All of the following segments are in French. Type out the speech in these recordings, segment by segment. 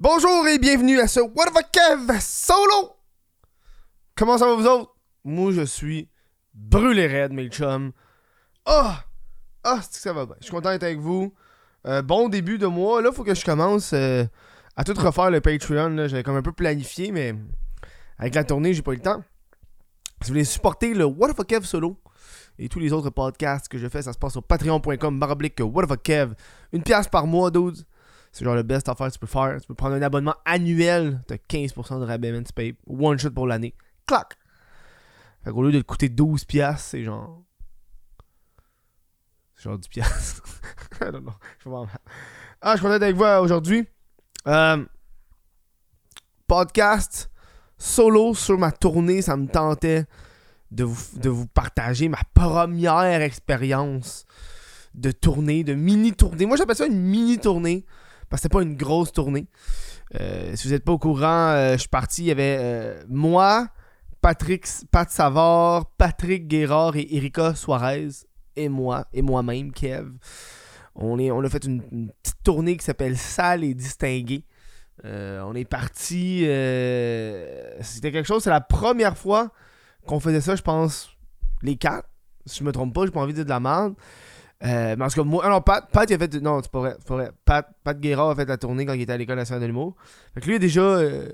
Bonjour et bienvenue à ce What the Kev solo! Comment ça va vous autres? Moi je suis brûlé raide mes chums. Ah! Ah, c'est que ça va bien? Je suis content d'être avec vous. Euh, bon début de mois. Là, faut que je commence euh, à tout refaire le Patreon. J'avais comme un peu planifié, mais avec la tournée, j'ai pas eu le temps. Si vous voulez supporter le What the Kev solo et tous les autres podcasts que je fais, ça se passe sur patreon.com What the Kev. Une pièce par mois, dudes. C'est genre le best affaire que tu peux faire. Tu peux prendre un abonnement annuel, t'as 15% de rabais, man, tu payes one shot pour l'année. Clac! Fait qu'au lieu de te coûter 12 piastres, c'est genre... C'est genre 10 piastres. I don't know. Je suis vraiment mal. Ah, je suis content avec vous aujourd'hui. Euh, podcast solo sur ma tournée, ça me tentait de vous, de vous partager ma première expérience de tournée, de mini-tournée. Moi, j'appelle ça une mini-tournée parce que c'était pas une grosse tournée. Euh, si vous n'êtes pas au courant, euh, je suis parti, il y avait euh, moi, Patrick, Pat Savard, Patrick Guérard et Erika Suarez et moi, et moi-même, Kev. On, a fait une, petite tournée qui s'appelle Sale et Distingué. Euh, on est parti. C'était quelque chose, c'est la première fois qu'on faisait ça, je pense, les quatre. Si je me trompe pas, j'ai pas envie de dire de la merde. Euh, mais moi, ah non, Pat, Pat, il a fait. Non, c'est pas vrai. Pat, Pat Guérard a fait la tournée quand il était à l'École nationale de l'humour. Fait que lui, déjà. Euh,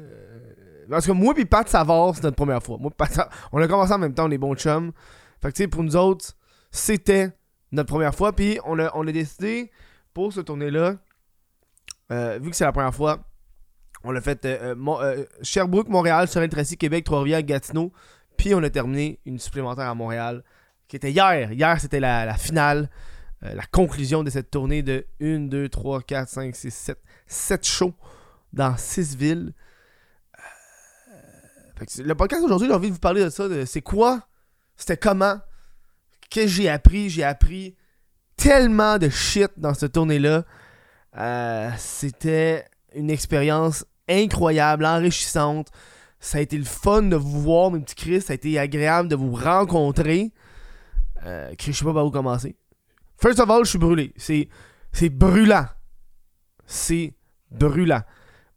en tout cas, moi puis Pat Savard, c'est notre première fois. Moi, Pat on a commencé en même temps, on est bons chums. Fait que, tu sais, pour nous autres, c'était notre première fois. Puis, on a, on a décidé, pour ce tournée-là, euh, vu que c'est la première fois, on l'a fait euh, euh, euh, Sherbrooke, Montréal, Sorel-Tracy, Québec, Trois-Rivières, Gatineau. Puis, on a terminé une supplémentaire à Montréal, qui était hier. Hier, c'était la, la finale, euh, la conclusion de cette tournée de 1, 2, 3, 4, 5, 6, 7, 7 shows dans 6 villes. Euh, le podcast aujourd'hui, j'ai envie de vous parler de ça. de c'est quoi C'était comment Qu'est-ce que j'ai appris? J'ai appris tellement de shit dans cette tournée-là. Euh, C'était une expérience incroyable, enrichissante. Ça a été le fun de vous voir, mes petits Chris. Ça a été agréable de vous rencontrer. Euh, je sais pas par où commencer. First of all, je suis brûlé. C'est, c'est brûlant. C'est brûlant.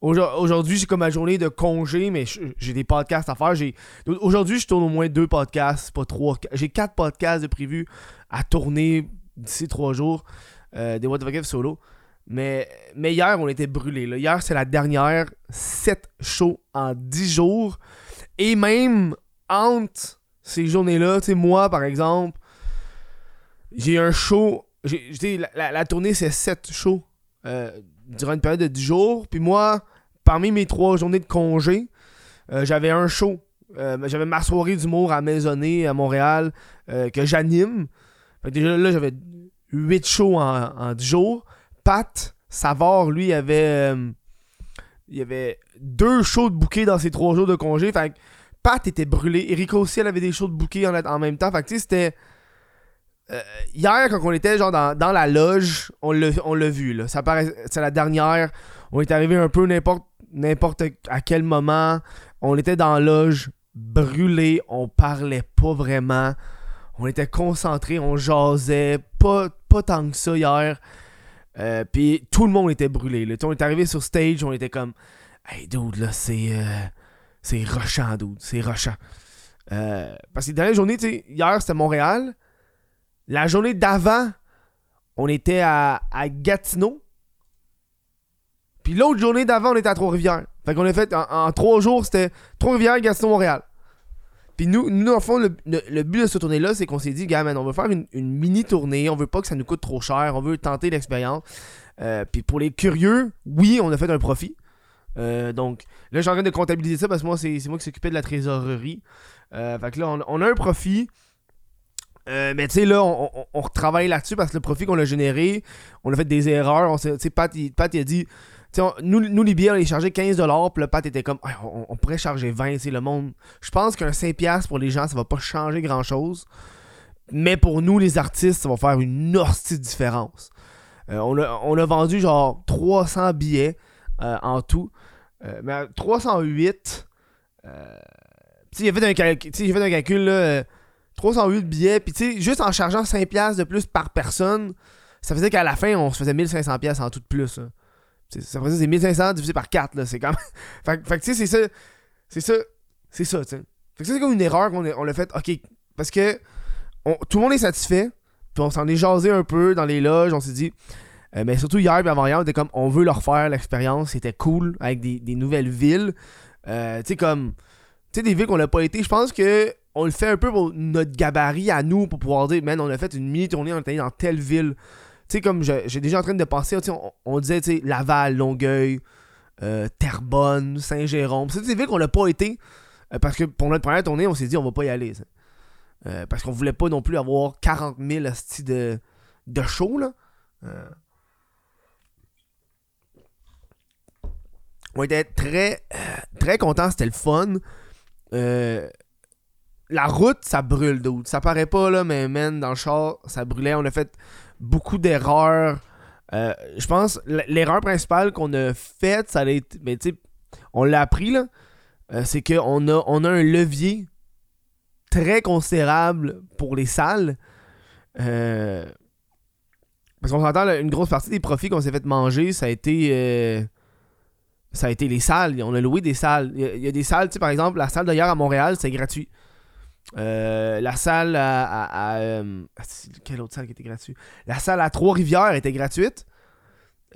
Aujourd- Aujourd'hui, j'ai comme ma journée de congé, mais j'ai des podcasts à faire. J'ai... Aujourd'hui, je tourne au moins deux podcasts, pas trois. J'ai quatre podcasts de prévus à tourner d'ici trois jours. euh, des What the Fuck solo. Mais, mais hier, on était brûlés. Hier, c'est la dernière. 7 shows en 10 jours. Et même entre ces journées-là, tu sais, moi, par exemple, j'ai un show. j'ai- la, tournée, c'est 7 shows euh, durant une période de 10 jours. Puis moi, parmi mes 3 journées de congé, euh, j'avais un show. Euh, j'avais ma soirée d'humour à Maisonnée, à Montréal, que j'anime. Fait que déjà là, j'avais 8 shows en, en 10 jours. Pat Savard, lui, avait. il avait deux shows de bouquet dans ses trois jours de congé. Fait que Pat était brûlé. Erika aussi, elle avait des shows de bouquet en, en même temps. Fait que tu sais, c'était. Euh, hier, quand on était genre dans, dans la loge, on l'a l'a vu. Là. Ça paraît, c'est la dernière. On est arrivé un peu n'importe à quel moment. On était dans la loge, brûlé. On parlait pas vraiment. On était concentrés, on jasait. Pas, pas tant que ça hier. Euh, Puis tout le monde était brûlé. On est arrivé sur stage, on était comme Hey dude, là, c'est. euh, c'est rushant, dude. C'est rushant. Parce que journées, tu sais, hier c'était Montréal. La journée d'avant, on était à, Gatineau. Puis l'autre journée d'avant, on était à Trois-Rivières. Fait qu'on a fait en, trois jours, c'était Trois-Rivières, Gatineau, Montréal. Puis nous, nous, en fond, le, but de cette tournée-là, c'est qu'on s'est dit, gars, on veut faire une, mini-tournée. On veut pas que ça nous coûte trop cher. On veut tenter l'expérience. Euh, puis pour les curieux, oui, on a fait un profit. Euh, donc là, suis en de comptabiliser ça parce que moi, c'est moi qui s'occupais de la trésorerie. Euh, fait que là, on a un profit. Euh, mais tu sais, là, on, on- retravaille là-dessus parce que le profit qu'on a généré, on a fait des erreurs. On s'est- Pat, il, a dit. nous, nous, les billets, on les chargeait 15$, puis le Pat était comme, on, pourrait charger 20$, c'est le monde. Je pense qu'un 5$ pour les gens, ça va pas changer grand-chose. Mais pour nous, les artistes, ça va faire une hostie de différence. Euh, on, a, on a vendu genre 300 billets euh, en tout. Mais à 308, euh, tu sais, j'ai fait un, calcul, là, 308 billets, puis tu sais, juste en chargeant 5$ de plus par personne, ça faisait qu'à la fin, on se faisait 1500$ en tout de plus. là. Tu C'est après ça, c'est 1500 divisé par 4, là. C'est comme. fait, fait que, tu sais, c'est ça. C'est ça. C'est ça, tu sais. Fait que c'est comme une erreur qu'on on l'a fait. Ok. Parce que tout le monde est satisfait. Puis on s'en est jasé un peu dans les loges. On s'est dit. Euh, mais surtout hier et avant-hier, on était comme. On veut leur faire l'expérience. C'était cool. Avec des, des nouvelles villes. Euh, tu sais, comme. Tu sais, des villes qu'on n'a pas été. Je pense que. On le fait un peu pour notre gabarit à nous. Pour pouvoir dire, man, on a fait une mini tournée. On est allé dans telle ville. Tu sais, comme j'ai déjà en train de penser, on, disait, tu sais, Laval, Longueuil, euh, Terrebonne, Saint-Jérôme. C'est des villes qu'on n'a pas été. Euh, parce que pour notre première tournée, on s'est dit, on va pas y aller. Euh, parce qu'on voulait pas non plus avoir 40 000 de, de show, là. On était très, très contents, c'était le fun. La route, ça brûle, d'autres. Ça paraît pas, là, mais man, dans le char, ça brûlait. On a fait beaucoup d'erreurs. Euh, je pense l'erreur principale qu'on a faite, ça a été. Mais tu on l'a appris là. Euh, c'est qu'on a, a un levier très considérable pour les salles. Euh, parce qu'on s'entend, une grosse partie des profits qu'on s'est fait manger, ça a été. ça a été les salles. On a loué des salles. Il y, a des salles, tu sais, par exemple, la salle d'ailleurs à Montréal, c'est gratuit. Euh, la salle à. Euh, quelle autre salle La salle à Trois-Rivières était gratuite.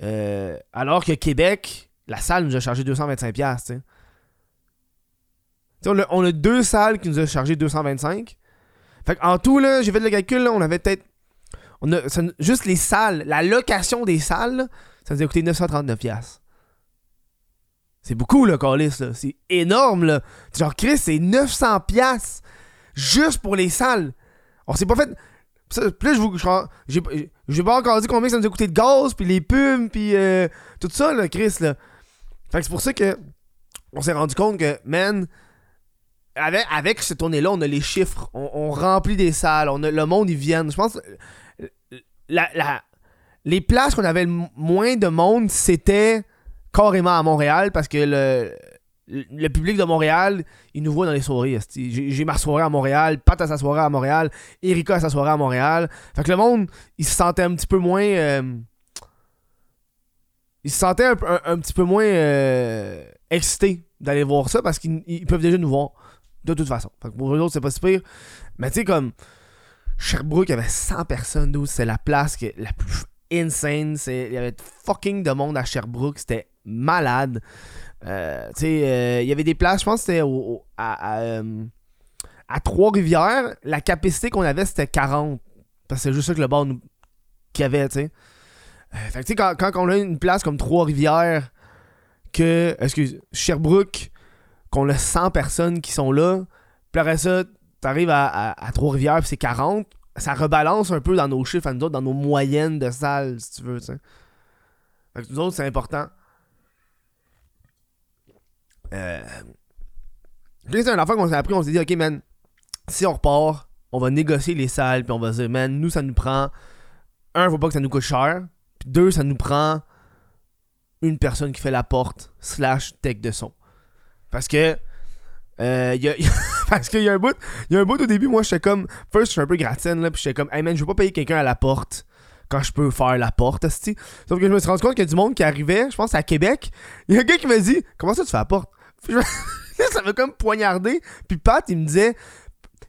Euh, alors que Québec, la salle nous a chargé 225$. On, a, on a deux salles qui nous ont chargé 225$. Fait en tout, là, j'ai fait le calcul, on avait peut-être. Juste les salles, la location des salles, ça nous a coûté 939$. C'est beaucoup, le Calis. C'est énorme, là. Genre, Chris, c'est 900$ juste pour les salles. On s'est pas fait. Plus je vous. J'ai pas encore dit combien ça nous a coûté de gaz, puis les pubs, puis euh, tout ça, là, Chris, là. Fait que c'est pour ça que. On s'est rendu compte que, man. Avec, avec cette tournée-là, on a les chiffres. On, remplit des salles. On a, le monde, ils viennent. Je pense. La, les places qu'on avait le moins de monde, c'était carrément à Montréal parce que le, le public de Montréal, il nous voit dans les soirées. J'ai ma soirée à Montréal, Pat a sa soirée à Montréal, Erika a sa soirée à Montréal. Fait que le monde, il se sentait un petit peu moins. Euh, il se sentait un, petit peu moins euh, excité d'aller voir ça parce qu'ils peuvent déjà nous voir. De toute façon. Fait que pour eux autres, c'est pas si pire. Mais tu sais, comme. Sherbrooke, il y avait 100 personnes, d'où c'est la place qui la plus insane. Il y avait fucking de monde à Sherbrooke. C'était malade. Euh, euh, il y avait des places, je pense que c'était à, euh, à, Trois-Rivières. La capacité qu'on avait, c'était 40. Parce que c'est juste ça que le bar nous... qu'il y avait, tu sais. fait que, quand, quand on a une place comme Trois-Rivières, que, excuse, Sherbrooke, qu'on a 100 personnes qui sont là, puis après ça, t'arrives à, à, Trois-Rivières, puis c'est 40, ça rebalance un peu dans nos chiffres, dans nos moyennes de salles, si tu veux, tu sais. Fait que nous autres, c'est important. Euh... C'est un enfant qu'on s'est appris, on s'est dit, ok, man, si on repart, on va négocier les salles, puis on va dire, man, nous, ça nous prend. Un, faut pas que ça nous coûte cher. Puis deux, ça nous prend une personne qui fait la porte, slash tech de son. Parce que. Euh, y a, parce qu'il y a un bout. Il y a un bout au début, moi, j'étais comme. First, je suis un peu gratine, là, puis j'étais comme, hey man, je veux pas payer quelqu'un à la porte quand je peux faire la porte, Sauf que je me suis rendu compte qu'il y a du monde qui arrivait, je pense à Québec. Il y a un gars qui m'a dit Comment ça tu fais la porte? ça m'a comme poignardé. Puis Pat, il me disait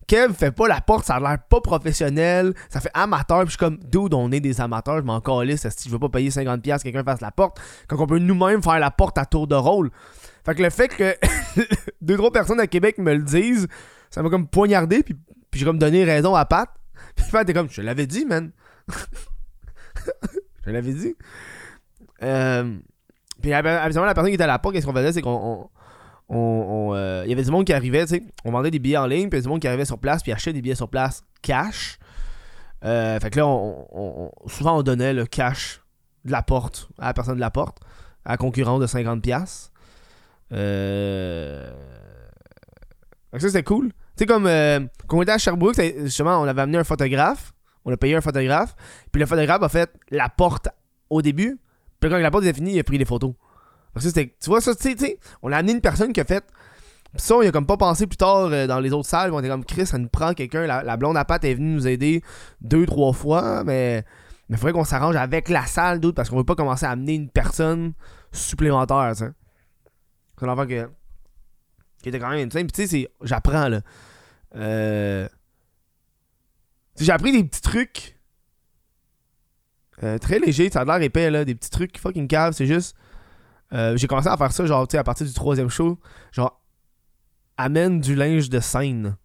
Kev, fait pas la porte, ça a l'air pas professionnel, ça fait amateur. Puis je suis comme, dude, on est des amateurs, je m'en calisse, si je veux pas payer 50$ que quelqu'un fasse la porte, quand on peut nous-mêmes faire la porte à tour de rôle. Fait que le fait que deux, trois personnes à Québec me le disent, ça m'a comme poignardé, puis, puis j'ai comme donné raison à Pat. Puis Pat est comme, je l'avais dit, man. je l'avais dit. Euh, puis habituellement, la personne qui était à la porte, qu'est-ce qu'on faisait, c'est qu'on. On, euh, il y avait du monde qui arrivait, tu sais, on vendait des billets en ligne, puis il y du monde qui arrivait sur place, puis achetait des billets sur place cash. Euh, fait que là, on, souvent on donnait le cash de la porte à la personne de la porte, à la concurrence de 50$. Euh... ça, c'était cool. Tu sais, comme quand on était à Sherbrooke, justement, on avait amené un photographe, on a payé un photographe, puis le photographe a fait la porte au début, puis quand la porte était finie, il a pris des photos. Parce que c'était. Tu vois, ça, tu sais, on a amené une personne qui a fait. Pis ça, on a comme pas pensé plus tard euh, dans les autres salles. On était comme Chris, ça nous prend quelqu'un. La, blonde à patte est venue nous aider deux, trois fois, mais il faudrait qu'on s'arrange avec la salle, d'autres, parce qu'on veut pas commencer à amener une personne supplémentaire, tu. C'est l'enfant que. qui était quand même. Puis tu sais, j'apprends, là. Euh. J'ai appris des petits trucs. euh, très légers, ça a l'air épais, là. Des petits trucs fucking cave, c'est juste. Euh, j'ai commencé à faire ça, genre, tu sais, à partir du troisième show. Genre, amène du linge de scène.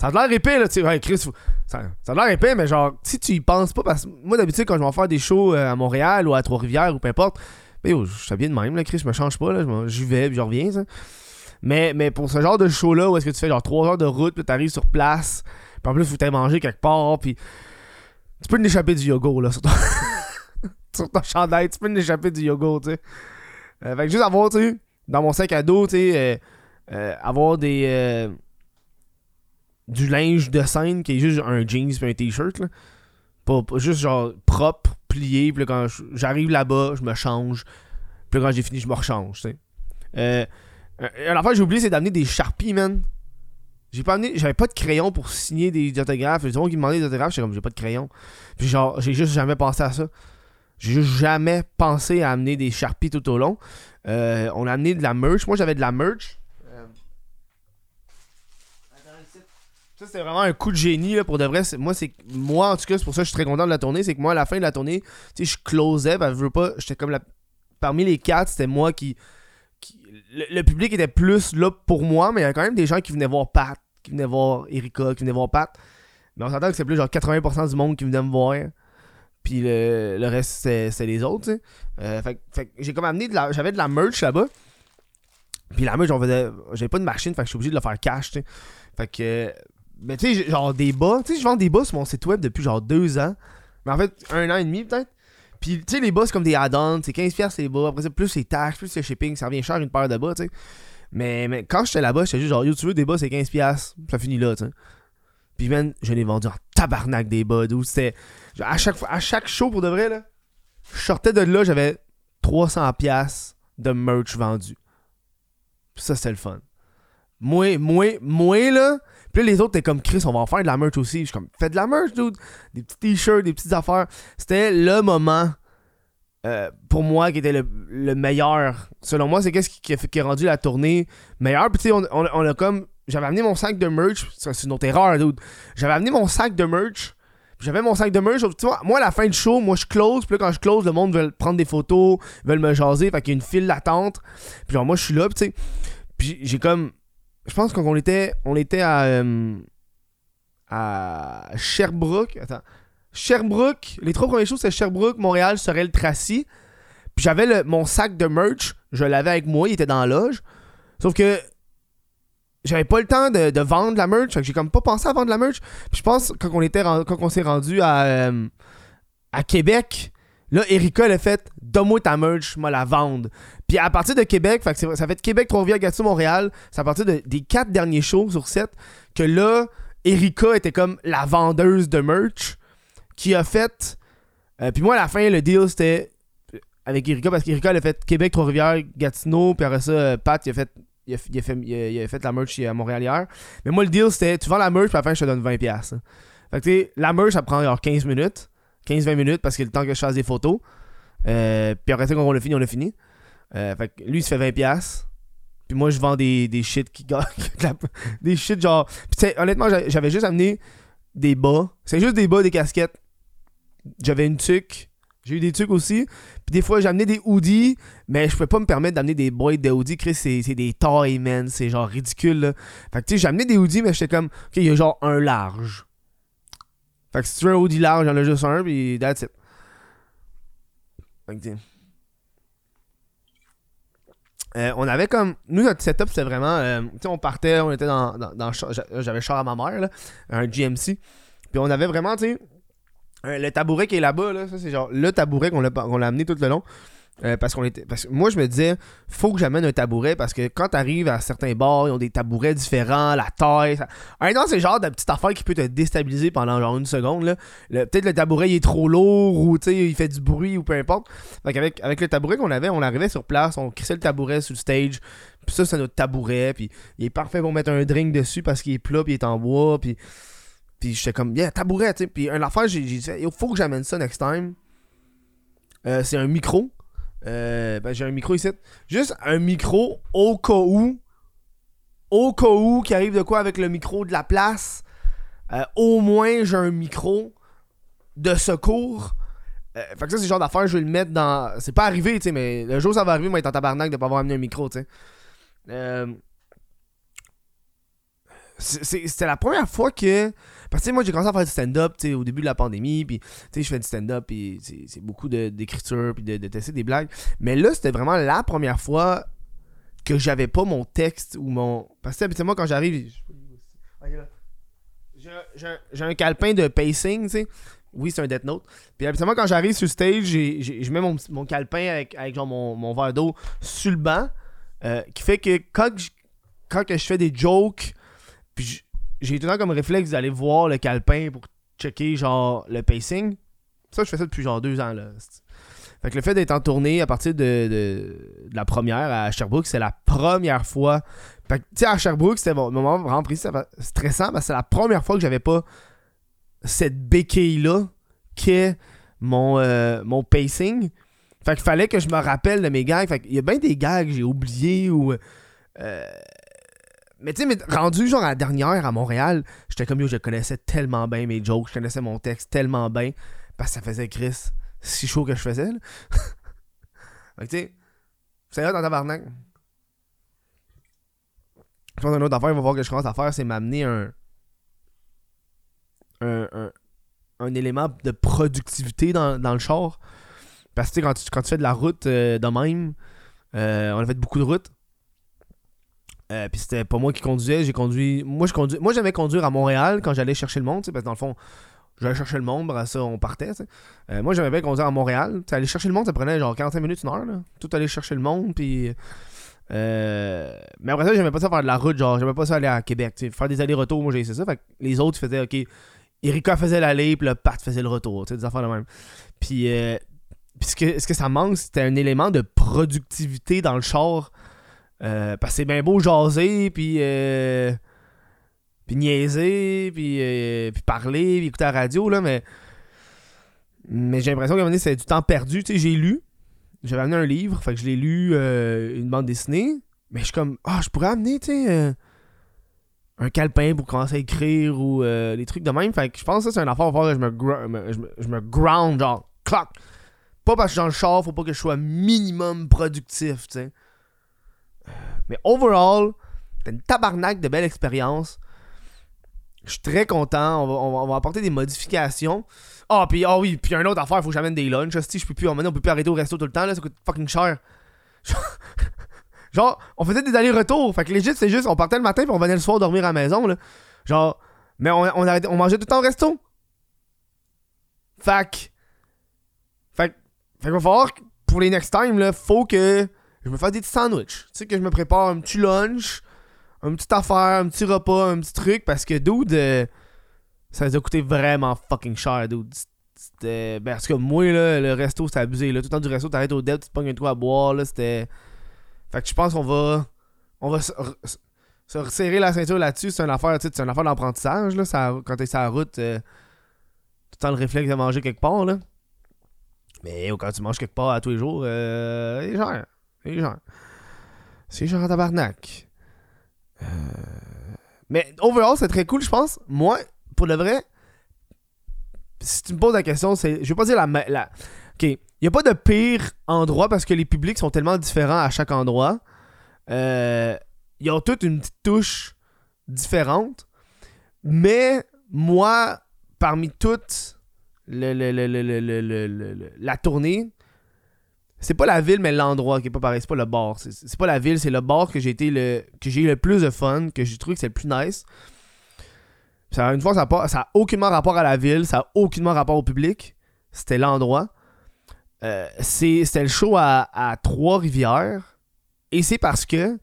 Ça a l'air épais, là, tu sais. Ouais, Chris, ça, ça a l'air épais, mais genre, si tu y penses pas, parce que moi, d'habitude, quand je vais faire des shows euh, à Montréal ou à Trois-Rivières ou peu importe, ben yo, je suis habillé de même, là, Chris, je me change pas, là, j'y vais, puis je reviens, ça. Mais, mais pour ce genre de show-là, où est-ce que tu fais genre 3 heures de route, puis t'arrives sur place, puis en plus, faut t'ailles manger quelque part, puis tu peux t'échapper du yogourt, là, sur ton, sur ton chandail, tu peux t'échapper du yogourt, tu sais. Euh, fait que juste avoir, tu sais, dans mon sac à dos, tu sais, euh, euh, avoir des. du linge de scène qui est juste un jeans puis un t-shirt, là. Pas, juste genre propre, plié, puis là, quand j'arrive là-bas, je me change, puis là, quand j'ai fini, je me rechange, tu sais. Euh, L'affaire que j'ai oublié, c'est d'amener des Sharpies, man. J'ai pas amené, j'avais pas de crayon pour signer des autographes. Les gens qui me demandaient des autographes, j'étais comme, j'ai pas de crayon. Puis genre, j'ai juste jamais pensé à ça. J'ai jamais pensé à amener des Sharpies tout au long. Euh, on a amené de la merch. Moi, j'avais de la merch. Euh, Ça, c'était vraiment un coup de génie, là, pour de vrai. Moi, c'est moi en tout cas, c'est pour ça que je suis très content de la tournée. C'est que moi, à la fin de la tournée, tu je closais, ben, je veux pas, j'étais comme la... Parmi les quatre, c'était moi qui... le public était plus là pour moi, mais il y a quand même des gens qui venaient voir Pat, qui venaient voir Erika, qui venaient voir Pat. Mais on s'entend que c'est plus genre 80% du monde qui venait me voir. Puis le, le reste, c'est les autres. Euh, fait, fait j'ai comme amené de la. J'avais de la merch là-bas. Puis la merch. J'avais pas de machine, fait que je suis obligé de le faire cash, tu sais. Fait que. Mais tu sais, genre des bas. Tu sais, je vends des bas sur mon site web depuis genre deux ans. Mais en fait, un an et demi peut-être. Puis tu sais, les bas, c'est comme des add-ons. C'est 15$ c'est les bas. Après ça, plus les taxes, plus le shipping. Ça revient cher une paire de bas, tu sais. Mais, mais quand j'étais là-bas, j'étais juste genre, yo, tu veux des bas, c'est 15$. Ça finit là, tu sais. Puis man, je l'ai vendu en tabarnak des bas, c'était. À chaque, à chaque show pour de vrai, là, je sortais de là, j'avais 300$ de merch vendu. Ça, c'était le fun. Moi, moi, moi, là. Puis là, les autres, t'es comme Chris, on va en faire de la merch aussi. Je suis comme, fais de la merch, dude. Des petits t-shirts, des petites affaires. C'était le moment euh, pour moi qui était le, le meilleur. Selon moi, c'est qu'est-ce qui, a rendu la tournée meilleure. Puis tu sais, on- on a comme. J'avais amené mon sac de merch. C'est une autre erreur, dude. J'avais amené mon sac de merch. J'avais mon sac de merch. Tu vois, moi, à la fin du show, moi, je close. Puis là, quand je close, le monde veut prendre des photos, veulent me jaser. Fait qu'il y a une file d'attente. Puis genre, moi, je suis là, puis tu sais. Puis j'ai comme. Je pense qu'on était, on était à. euh, à Sherbrooke. Attends. Sherbrooke. Les trois premiers shows, c'était Sherbrooke, Montréal, Sorel, Tracy. Puis j'avais mon sac de merch. Je l'avais avec moi. Il était dans la loge. Sauf que. J'avais pas le temps de, vendre la merch. J'ai comme pas pensé à vendre la merch. Puis je pense quand on était quand on s'est rendu à, euh, à Québec, là, Erika elle a fait Donne-moi ta merch, moi la vendre. Puis à partir de Québec, ça fait Québec, Trois-Rivières, Gatineau, Montréal. C'est à partir de- des quatre derniers shows sur sept que là, Erika était comme la vendeuse de merch qui a fait. euh, puis moi, à la fin, le deal c'était avec Erika parce qu'Erika elle a fait Québec, Trois-Rivières, Gatineau. Puis après ça, euh, Pat, il a fait. Il a, fait, il a- fait la merch à Montréal hier. Mais moi, le deal, c'était tu vends la merch, puis à la fin, je te donne 20$. hein. Fait que, la merch, ça prend genre 15 minutes. 15-20 minutes parce a le temps que je fasse des photos. Euh, puis après ça, quand on l'a fini, on l'a fini. Euh, fait que lui, il se fait 20$. Puis moi, je vends des, des shit qui des shit genre. Puis tu sais, honnêtement, j'a- j'avais juste amené des bas. C'est juste des bas, des casquettes. J'avais une tuque. J'ai eu des tuques aussi. Puis des fois, amené des hoodies. Mais je pouvais pas me permettre d'amener des boîtes de hoodies. Chris, c'est des tailles, man. C'est genre ridicule, là. Fait que tu sais, amené des hoodies, mais j'étais comme, ok, il y a genre un large. Fait que si tu veux un hoodie large, j'en ai juste un, puis that's it. Fait que. Euh, on avait comme. Nous, notre setup, c'était vraiment. euh, tu sais, on partait, on était dans. dans, J'avais char à ma mère, là, un GMC. Puis on avait vraiment, tu sais. Euh, le tabouret qui est là-bas, là, ça c'est genre le tabouret qu'on l'a l'a amené tout le long. Euh, parce qu'on était. Parce que moi je me disais, faut que j'amène un tabouret parce que quand t'arrives à certains bars, ils ont des tabourets différents, la taille. Ça... Non, c'est genre de petite affaire qui peut te déstabiliser pendant genre une seconde. Là. Peut-être le tabouret il est trop lourd ou il fait du bruit ou peu importe. Fait qu'avec avec le tabouret qu'on avait, on arrivait sur place, on crissait le tabouret sur le stage. Puis ça, c'est notre tabouret. Puis il est parfait pour mettre un drink dessus parce qu'il est plat, puis il est en bois. Puis Puis j'étais comme, yeah, tabouret, tu sais. Puis une affaire, j'ai dit, il faut que j'amène ça next time. Euh, c'est un micro. Euh, ben, j'ai un micro ici. Juste un micro au cas où. Au cas où qui arrive de quoi avec le micro de la place. Euh, au moins, j'ai un micro de secours. Fait que ça, c'est le genre d'affaire, je vais le mettre dans. C'est pas arrivé, tu sais, mais le jour où ça va arriver, moi, être en tabarnak de pas avoir amené un micro, tu sais. C'était la première fois que. Parce que moi, j'ai commencé à faire du stand-up au début de la pandémie. Puis, je fais du stand-up. Puis, c'est beaucoup d'écriture. Puis, de, de tester des blagues. Mais là, c'était vraiment la première fois que j'avais pas mon texte ou mon. Parce que, habituellement, quand j'arrive. J'ai un- calepin de pacing, tu sais. Oui, c'est un Death Note. Puis, habituellement, quand j'arrive sur stage, je mets mon, mon calepin avec, avec genre mon, mon verre d'eau sur le banc. euh, qui fait que quand quand je fais des jokes, puis j'ai tout le temps comme réflexe d'aller voir le calepin pour checker genre le pacing. Ça, je fais ça depuis genre deux ans là. Fait que le fait d'être en tournée à partir de, la première à Sherbrooke, c'est la première fois. Fait que, tu sais, à Sherbrooke, c'était mon moment vraiment stressant parce que c'est la première fois que j'avais pas cette béquille-là qu'est mon, euh, mon pacing. Fait qu'il fallait que je me rappelle de mes gags. Fait qu'il y a bien des gags que j'ai oubliés ou. euh, mais tu sais, mais rendu genre à la dernière à Montréal, j'étais comme yo, je connaissais tellement bien mes jokes, je connaissais mon texte tellement bien, parce que ça faisait Chris si chaud que je faisais. Tu sais, c'est là dans tabarnak. Je pense qu'une autre affaire, il va voir que je commence à faire, c'est m'amener un, un, un, un élément de productivité dans, dans le char. Parce que quand tu, quand tu fais de la route euh, de même, euh, on a fait beaucoup de routes. Euh, puis c'était pas moi qui conduisais, j'ai conduit. Moi, je. Moi, j'aimais conduire à Montréal quand j'allais chercher le monde, parce que dans le fond, j'allais chercher le monde, après ça, on partait. Euh, moi, j'aimais bien conduire à Montréal. Tu sais, aller chercher le monde, ça prenait genre 45 minutes, une heure. Là. Tout aller chercher le monde, puis. euh, Mais après ça, j'aimais pas ça faire de la route, genre, j'aimais pas ça aller à Québec. Faire des allers-retours, moi, j'ai essayé ça. Fait que les autres faisaient, ok, Erika faisait l'aller, puis le Pat faisait le retour, des affaires de même. Puis. puis ce que, ce que ça manque, c'était un élément de productivité dans le char. Euh, parce que c'est bien beau jaser, puis, euh, puis niaiser, puis, euh, puis parler, puis écouter la radio, là, mais, mais j'ai l'impression qu'à un moment donné, c'est du temps perdu. Tu sais, j'ai lu, j'avais amené un livre, fait que je l'ai lu, une bande dessinée, mais je suis comme, ah, je pourrais amener, tu sais, un calepin pour commencer à écrire ou des trucs de même. Fait que je pense que ça, c'est une affaire, falloir que je me- je me, je me ground, genre, clock. Pas parce que je suis dans le char, faut pas que je sois minimum productif, tu sais. Mais overall, c'était une tabarnak de belle expérience. Je suis très content. On va, on va- apporter des modifications. Ah, puis ah oui, puis une autre affaire, faut que j'amène des lunchs. Si je peux plus, on, on peut plus arrêter au resto tout le temps, là, ça coûte fucking cher. Genre, on faisait des allers-retours. Fait que legit, c'est juste, on partait le matin puis on venait le soir dormir à la maison, là. Genre, mais on, on, mangeait tout le temps au resto. Fait que. Fait. Fait qu'il va falloir, pour les next time, là, faut que je me fasse des petits sandwichs. Tu sais, que je me prépare un petit lunch, un petit affaire, un petit repas, un petit truc, parce que, dude, euh, ça nous a coûté vraiment fucking cher, dude. C'était. Ben, parce que moi, le resto, c'était abusé. Tout le temps du resto, t'arrêtes au dev, tu te pognes un trou à boire, là, c'était. Fait que je pense qu'on va. On va se, re- se resserrer la ceinture là-dessus. C'est une affaire, tu c'est une affaire d'apprentissage, là. Quand t'es sur la route, euh, tout le temps le réflexe de manger quelque part, là. Mais quand tu manges quelque part à tous les jours, euh, c'est. C'est genre. C'est genre tabarnak. Euh, mais overall, c'est très cool, je pense. Moi, pour le vrai, si tu me poses la question, c'est. Je vais pas dire la. Ok. Il n'y a pas de pire endroit parce que les publics sont tellement différents à chaque endroit. Euh, Ils ont toutes une petite touche différente. Mais moi, parmi toutes la tournée, c'est pas la ville, mais l'endroit qui est pas pareil. C'est pas le bar. C'est- pas la ville, c'est le bar que j'ai été le que j'ai eu le plus de fun, que j'ai trouvé que c'est le plus nice. Ça, une fois, ça n'a ça a aucunement rapport à la ville, ça a aucunement rapport au public. C'était l'endroit. Euh, C'était le show à, à Trois-Rivières. Et c'est parce que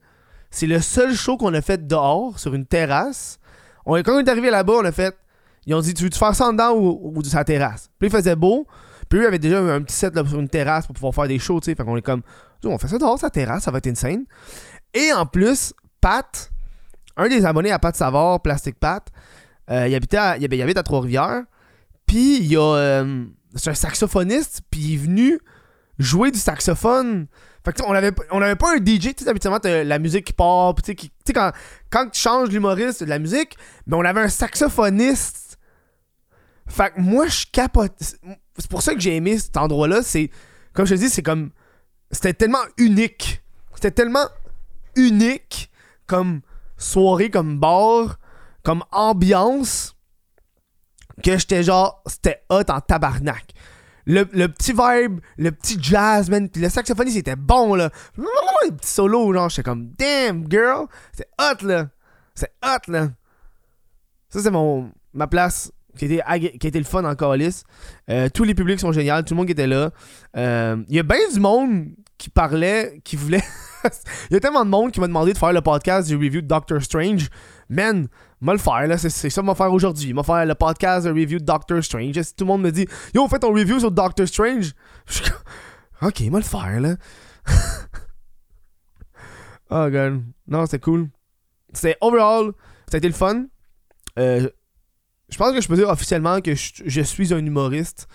c'est le seul show qu'on a fait dehors, sur une terrasse. On, quand on est arrivé là-bas, on a fait. Ils ont dit Tu veux-tu faire ça en dedans ou, ou sur la terrasse? Puis il faisait beau. Puis eux avaient déjà un petit set là, sur une terrasse pour pouvoir faire des shows, tu sais. Fait qu'on est comme On fait ça dehors, la terrasse, ça va être insane. Et en plus, Pat, un des abonnés à Pat Savard, Plastic Pat, il, habitait à, il, habite à Trois-Rivières. Puis il y a. c'est un saxophoniste, puis il est venu jouer du saxophone. Fait que on avait, on avait pas un DJ, tu sais, habituellement, la musique qui part, tu sais, quand, quand tu changes l'humoriste de la musique, mais on avait un saxophoniste. Fait que moi, je capote. C'est pour ça que j'ai aimé cet endroit-là. C'est, comme je te dis, c'est comme. C'était tellement unique. C'était tellement unique comme soirée, comme bar, comme ambiance, que j'étais genre. C'était hot en tabarnak le, petit vibe, le petit jazz, man. Puis le saxophoniste, c'était bon, là. Le petit solo, genre, j'étais comme, damn, girl. C'est hot, là. C'est hot, là. Ça, c'est mon ma place qui était, qui était le fun en calice. Euh, tous les publics sont géniaux, tout le monde qui était là. Euh, il y a bien du monde qui parlait, qui voulait. Il y a tellement de monde qui m'a demandé de faire le podcast du review de Doctor Strange. Man, moi le faire, là, c'est, ça vais faire aujourd'hui. Vais faire le podcast de review de Doctor Strange. tout le monde me dit Yo, fais ton review sur Doctor Strange. Je Ok, moi le faire, là. oh, god. Non, c'est cool. C'est overall, ça a été le fun. Euh, je pense que je peux dire officiellement que je, suis un humoriste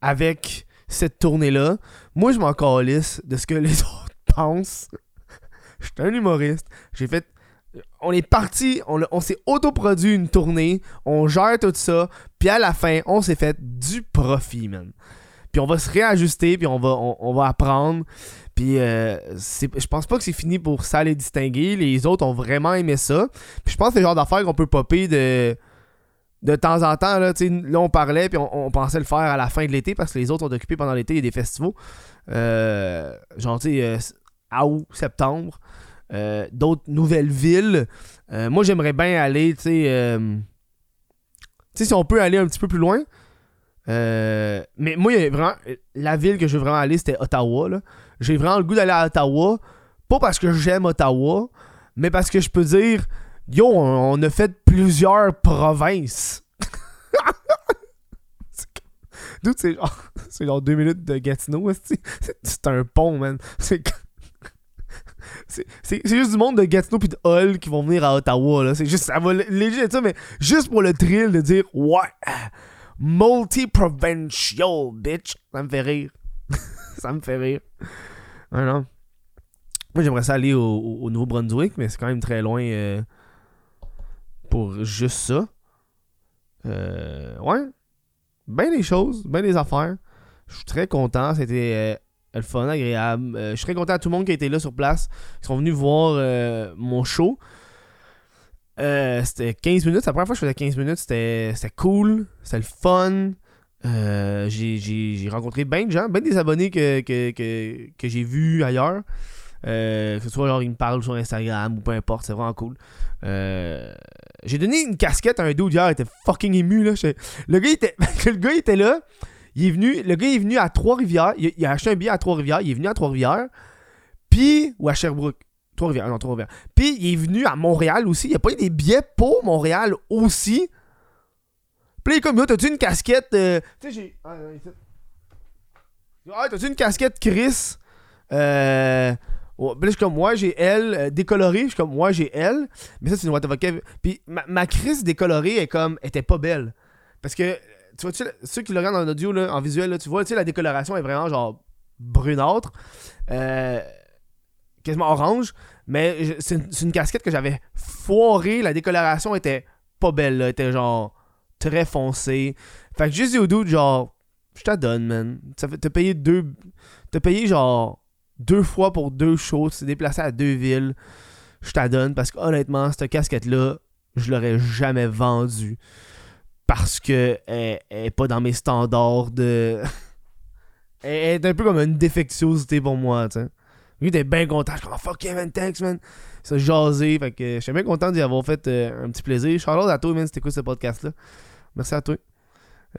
avec cette tournée-là. Moi, je m'en calisse de ce que les autres pensent. je suis un humoriste. J'ai fait. On est parti, on, s'est autoproduit une tournée, on gère tout ça, puis à la fin, on s'est fait du profit, man. Puis on va se réajuster, puis on va, on, va apprendre. Puis euh, je pense pas que c'est fini pour ça les distinguer. Les autres ont vraiment aimé ça. Puis je pense que c'est le genre d'affaires qu'on peut popper de de temps en temps, là, on parlait, puis on, pensait le faire à la fin de l'été parce que les autres sont occupés pendant l'été, il y a des festivals. Euh, genre, tu sais, euh, août, septembre. Euh, d'autres nouvelles villes. moi, j'aimerais bien aller, tu sais. si on peut aller un petit peu plus loin. mais moi, vraiment. La ville que je veux vraiment aller, c'était Ottawa. J'ai vraiment le goût d'aller à Ottawa. Pas parce que j'aime Ottawa, mais parce que je peux dire Yo, on, a fait plusieurs provinces. D'où c'est genre, c'est genre deux minutes de Gatineau, c'est un pont, man. C'est c'est juste du monde de Gatineau puis de Hull qui vont venir à Ottawa là. C'est juste ça va léger ça, mais juste pour le thrill de dire ouais, multi-provincial, bitch. Ça me fait rire. ça me fait rire. non. Moi j'aimerais ça aller au, Nouveau-Brunswick, mais c'est quand même très loin. Euh, pour juste ça. Euh, ouais. Ben des choses, ben des affaires. Je suis très content. C'était euh, le fun, agréable. Euh, je suis très content à tout le monde qui a été là sur place. Ils sont venus voir mon show. c'était 15 minutes. La première fois que je faisais 15 minutes, c'était cool. C'était le fun. j'ai rencontré ben de gens, ben des abonnés que, que, que, que j'ai vus ailleurs. que ce soit genre ils me parlent sur Instagram ou peu importe, c'est vraiment cool. Euh, j'ai donné une casquette à un dude hier, il était fucking ému. Là. Le, gars, était... le gars était là. Il est venu, le gars est venu à Trois-Rivières. Il, a acheté un billet à Trois-Rivières. Il est venu à Trois-Rivières. Puis, ou à Sherbrooke. Trois-Rivières, non, Trois-Rivières. Puis, il est venu à Montréal aussi. Il a pas eu des billets pour Montréal aussi. Puis, il est comme, t'as-tu une casquette. Euh, tu sais, j'ai. Ah, ah, t'as-tu une casquette Chris euh, Là, je suis comme, moi, j'ai elle euh, décolorée. Je suis comme, moi, j'ai elle. Mais ça, c'est une What the Puis ma, ma crise décolorée est comme, était pas belle. Parce que, tu vois, tu ceux qui le regardent en audio, là, en visuel, là, tu vois, tu sais, la décoloration est vraiment genre brunâtre. Euh, quasiment orange. Mais c'est une, casquette que j'avais foirée. La décoloration était pas belle, là. Était genre très foncée. Fait que juste dit au doute, genre, je t'adonne, man. T'as payé deux. T'as payé genre deux fois pour deux shows, tu t'es déplacé à deux villes, je t'adonne parce que honnêtement, cette casquette-là, je l'aurais jamais vendue parce que elle, est pas dans mes standards de. elle est un peu comme une défectuosité pour moi, tu sais. Lui, t'es bien content. Je suis comme, fuck yeah, man, thanks, man. Ça jasé. Fait que je suis bien content d'y avoir fait euh, un petit plaisir. Charlotte à toi, man, c'était quoi ce podcast-là. Merci à toi.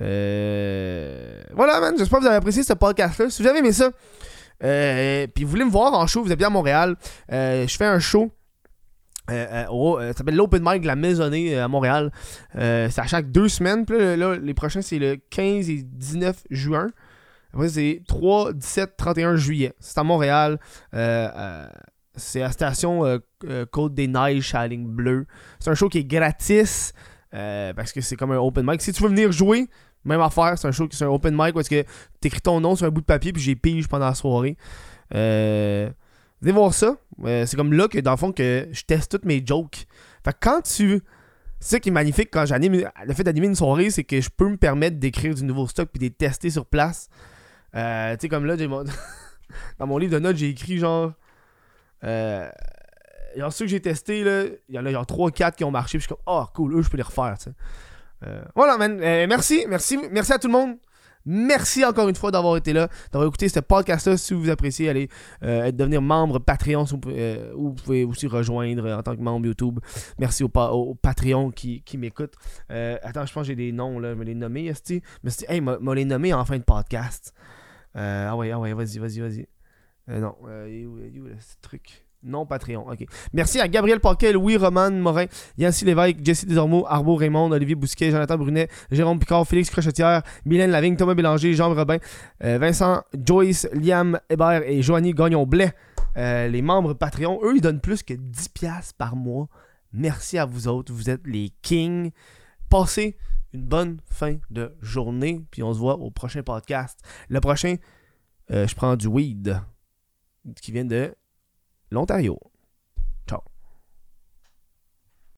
Euh... Voilà, man. J'espère que vous avez apprécié ce podcast-là. Si vous avez aimé ça, puis vous voulez me voir en show, vous êtes bien à Montréal. Euh, je fais un show. Euh, ça s'appelle l'Open Mic de la Maisonnée à Montréal. c'est à chaque deux semaines. Puis là, les prochains, c'est le 15 et 19 juin. Après, c'est 3, 17, 31 juillet. C'est à Montréal. c'est à la station Côte des Neiges à Bleu. C'est un show qui est gratis. Euh, parce que c'est comme un open mic. Si tu veux venir jouer, même affaire, c'est un show, c'est un open mic parce que t'écris ton nom sur un bout de papier puis j'ai pige pendant la soirée. Euh, venez voir ça. Euh, c'est comme là que dans le fond que je teste toutes mes jokes. Fait que quand tu. C'est ça qui est magnifique quand j'anime. Le fait d'animer une soirée, c'est que je peux me permettre d'écrire du nouveau stock puis de les tester sur place. Euh, tu sais, comme là, j'ai dans mon livre de notes, j'ai écrit genre. Euh, genre ceux que j'ai testés, il y en a genre 3-4 qui ont marché. Puis je suis comme, oh cool, eux, je peux les refaire. Euh, voilà, man. Euh, merci, merci, merci à tout le monde. Merci encore une fois d'avoir été là, d'avoir écouté ce podcast-là. Si vous appréciez, allez euh, devenir membre Patreon vous ou vous pouvez aussi rejoindre en tant que membre YouTube. Merci au, pa- Patreon qui, qui m'écoute. Attends, je pense que j'ai des noms, là. Je vais les nommer, esti. Mais c'est, hey, les nommés en fin de podcast. Ah ouais, ah ouais, vas-y, vas-y, vas-y. Non, il où- ce truc? Non, Patreon, ok. Merci à Gabriel Paquet, Louis Roman Morin, Yancy Lévesque, Jesse Desormeaux, Arbo Raymond, Olivier Bousquet, Jonathan Brunet, Jérôme Picard, Félix Crochetière, Mylène Lavigne, Thomas Bélanger, Jean Robin, euh, Vincent, Joyce, Liam Hébert et Joanie Gagnon-Blais. Euh, les membres Patreon, eux, ils donnent plus que 10$ par mois. Merci à vous autres, vous êtes les kings. Passez une bonne fin de journée, puis on se voit au prochain podcast. Le prochain, euh, je prends du weed qui vient de l'Ontario. Ciao.